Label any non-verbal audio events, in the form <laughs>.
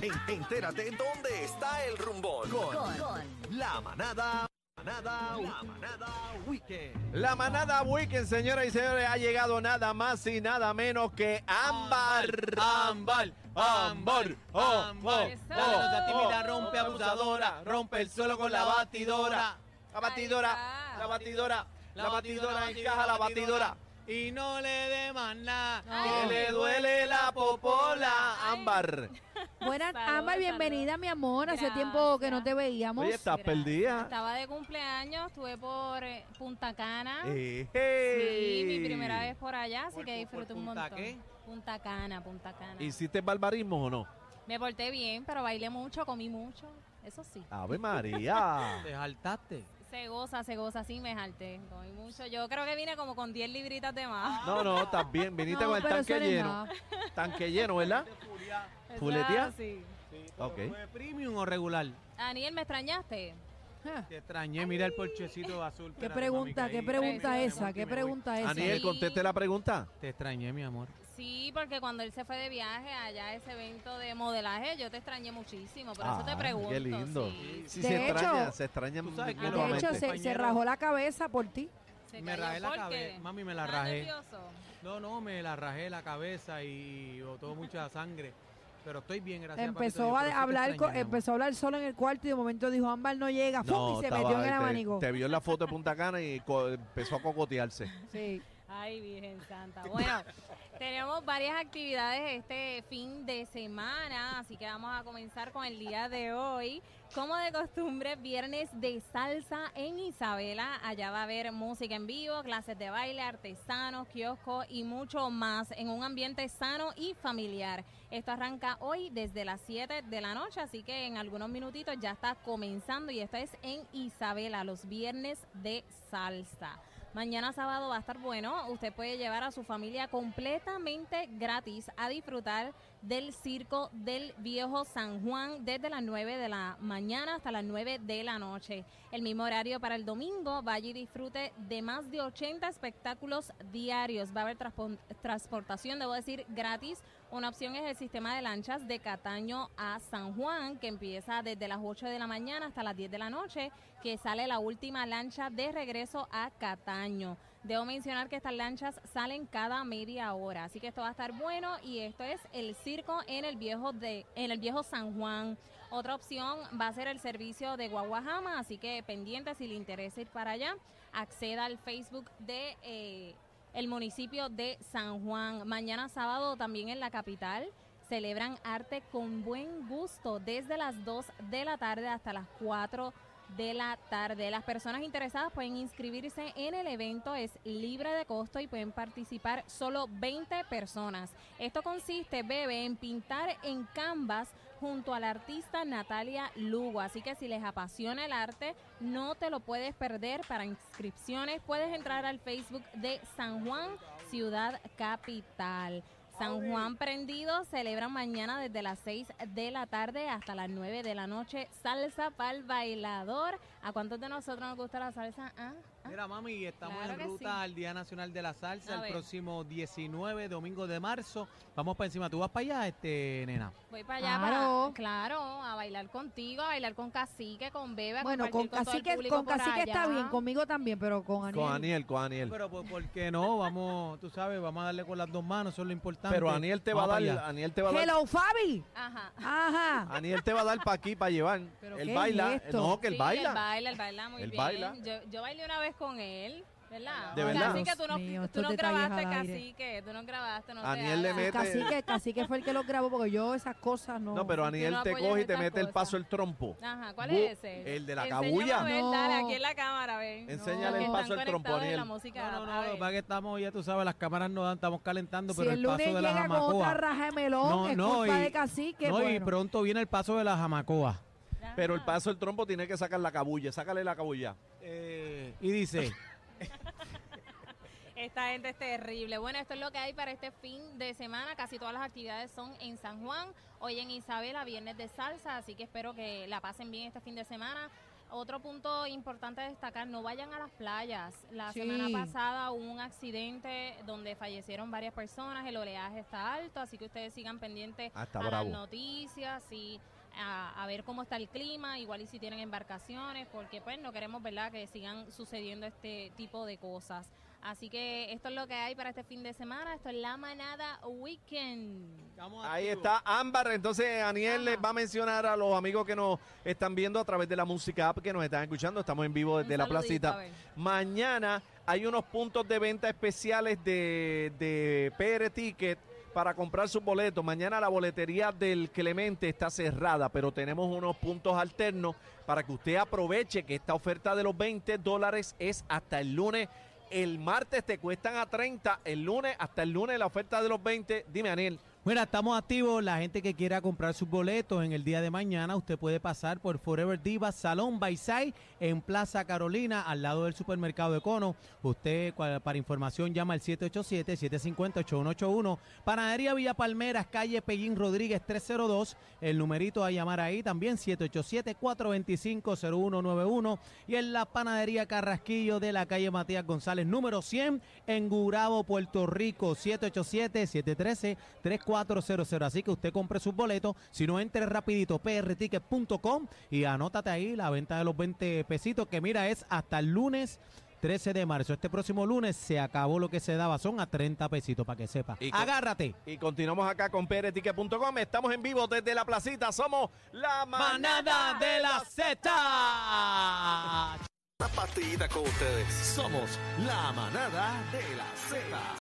En- entérate dónde está el rumbón. Con, la manada. Manada, la manada weekend. La manada Weekend, señoras y señores, ha llegado nada más y nada menos que Ámbar. Ámbar, ámbar, oh, oh, Eso. La tímida rompe abusadora, rompe el suelo con la batidora. La batidora, la batidora, la batidora encaja la batidora. Y no le dé más nada. Que le duele la popola, Ámbar. Buenas, <laughs> Saludos, Ámbar, bienvenida, mi amor. Hace tiempo que no te veíamos. Oye, estás Gracias. perdida. Estaba de cumpleaños, estuve por eh, Punta Cana. Eh, Sí, mi primera vez por allá, así ¿Por- que por- disfruté por un Punta montón. qué? Punta Cana, Punta Cana. ¿Hiciste barbarismo o no? Me porté bien, pero bailé mucho, comí mucho. Eso sí. Ave <laughs> María. Te saltaste. Se goza, se goza, sí me jalté. Comí mucho. Yo creo que vine como con 10 libritas de más. No, no, estás bien. Viniste <laughs> No, con el pero tanque eso no es lleno. nada. Tanque lleno, ¿verdad? Eso ¿Fuletea? es así. Ok. ¿Fue premium o regular? Aniel, ¿me extrañaste? Te extrañé, mira el porchecito azul. ¿Qué pregunta, qué ahí- pregunta Ay, esa? ¿Qué pregunta esa? Aniel, Sí. conteste la pregunta. Te extrañé, mi amor. Sí, porque cuando él se fue de viaje allá a ese evento de modelaje, yo te extrañé muchísimo. Por eso te Ah, pregunto. Qué lindo. sí. Sí, De se hecho- extraña, se extraña De hecho, se, se rajó la cabeza por ti. Se Me rajé la ¿por cabeza. Mami, me la ¿Estás rajé. nervioso? No, no, me la rajé la cabeza y botó mucha sangre. Pero estoy bien, gracias. Empezó Dios, a te hablar, extrañé, empezó a hablar solo en el cuarto y de momento dijo, Ámbar no llega, ¡fum! y se estaba- metió en el te- abanico. Te, vio en la foto de Punta Cana y co- empezó a cocotearse. Sí. Ay, Virgen Santa. Bueno, tenemos varias actividades este fin de semana, así que vamos a comenzar con el día de hoy. Como de costumbre, viernes de salsa en Isabela. Allá va a haber música en vivo, clases de baile, artesanos, kioscos y mucho más en un ambiente sano y familiar. Esto arranca hoy desde las 7 de la noche, así que en algunos minutitos ya está comenzando y esto es en Isabela, los viernes de salsa. Mañana sábado va a estar bueno. Usted puede llevar a su familia completamente gratis a disfrutar del circo del viejo San Juan desde las 9 de la mañana hasta las 9 de la noche. El mismo horario para el domingo. Vaya y disfrute de más de 80 espectáculos diarios. Va a haber transpo- transportación, debo decir, gratis. Una opción es el sistema de lanchas de Cataño a San Juan, que empieza desde las 8 de la mañana hasta las 10 de la noche, que sale la última lancha de regreso a Cataño. Debo mencionar que estas lanchas salen cada media hora, así que esto va a estar bueno y esto es el circo en el viejo de en el viejo San Juan. Otra opción va a ser el servicio de Guaguajama, así que pendiente si le interesa ir para allá, acceda al Facebook de eh, el municipio de San Juan. Mañana sábado también en la capital celebran arte con buen gusto desde las 2 de la tarde hasta las 4 de la tarde. Las personas interesadas pueden inscribirse en el evento, es libre de costo y pueden participar solo 20 personas. Esto consiste, bebé, en pintar en canvas junto a la artista Natalia Lugo. Así que si les apasiona el arte, no te lo puedes perder. Para inscripciones puedes entrar al Facebook de San Juan, Ciudad Capital. San Juan Prendido celebran mañana desde las 6 de la tarde hasta las 9 de la noche salsa para el bailador. ¿A cuántos de nosotros nos gusta la salsa? ¿Ah? Mira, mami, estamos Claro en ruta sí. al Día Nacional de la Salsa A el ver. próximo 19, domingo de marzo. Vamos para encima. ¿Tú vas para allá, este, nena? Voy para allá, Claro. para, claro, a bailar contigo, a bailar con Cacique, con Bebe, a Bueno, con cacique, con cacique está bien, conmigo también, pero con Aniel. Con Aniel, con Aniel. Pero ¿por, por qué no? Vamos, tú sabes, vamos a darle con las dos manos, eso es lo importante. Pero Aniel te va a dar, para allá. Aniel te va a dar, Hello, Fabi. Ajá. Ajá. Aniel te va a dar para aquí para llevar. ¿Pero él qué baila, es esto? no, que él Sí, baila. Él baila, él baila muy Él bien. baila. Yo, yo bailé una vez con él, ¿verdad? ¿De verdad? Cacique, tú no, mío, tú no grabaste. Cacique, tú no grabaste, no Aniel le mete- Cacique, cacique fue el que lo grabó porque yo esas cosas no. No, pero Aniel no te coge y te mete el paso el trompo. Ajá, ¿cuál es ese? el de la Enséñame cabulla. a ver, No. dale, aquí en la cámara, ven. Enséñale el paso del trompo, Aniel. la música, No, no, no, lo que estamos, ya tú sabes, las cámaras no dan, estamos calentando, si pero el el paso de la llega con otra raja de melón, No, es no, culpa y- de cacique. No, y bueno. pronto viene el paso de la jamacoa. Pero el paso del trompo tiene que sacar la cabulla. Sácale la cabulla. Eh, y dice, <laughs> Esta gente es terrible. Bueno, esto es lo que hay para este fin de semana. Casi todas las actividades son en San Juan. Hoy en Isabela, viernes de salsa. Así que espero que la pasen bien este fin de semana. otro punto importante a destacar, no vayan a las playas. La Sí. semana pasada hubo un accidente donde fallecieron varias personas, el oleaje está alto, así que ustedes sigan pendientes Ah, está a bravo. las noticias y a, a ver cómo está el clima, igual y si tienen embarcaciones, porque pues no queremos, ¿verdad?, que sigan sucediendo este tipo de cosas. Así que esto es lo que hay para este fin de semana, esto es La Manada Weekend. Estamos Ahí activos. está Ámbar. Entonces, Aniel les va a mencionar a los amigos que nos están viendo a través de la música app que nos están escuchando. Estamos en vivo desde Un la saludito, placita. Mañana hay unos puntos de venta especiales de, de PR Ticket para comprar sus boletos. Mañana la boletería del Clemente está cerrada, pero tenemos unos puntos alternos para que usted aproveche que esta oferta de los 20 dólares es hasta el lunes. El martes te cuestan a 30, el lunes hasta el lunes la oferta de los 20. Dime, Aniel. Bueno, estamos activos. La gente que quiera comprar sus boletos en el día de mañana, usted puede pasar por Forever Divas Salón Bayside en Plaza Carolina, al lado del supermercado Econo. Usted, para información, llama al 787-750-8181. Panadería Villa Palmeras, calle Pellín Rodríguez 302. El numerito a llamar ahí también, 787-425-0191. Y en la Panadería Carrasquillo de la calle Matías González, número 100, en Gurabo, Puerto Rico, 787-713-3400. Así que usted compre sus boletos. Si no, entre rapidito, prticket.com y anótate ahí la venta de los 20 pesitos, que mira, es hasta el lunes 13 de marzo. Este próximo lunes se acabó lo que se daba, son a 30 pesitos, para que sepa. Y Agárrate. Y continuamos acá con prticket.com. Estamos en vivo desde la placita. Somos la Manada de la Z. Una partidita con ustedes. Somos la manada de la Z.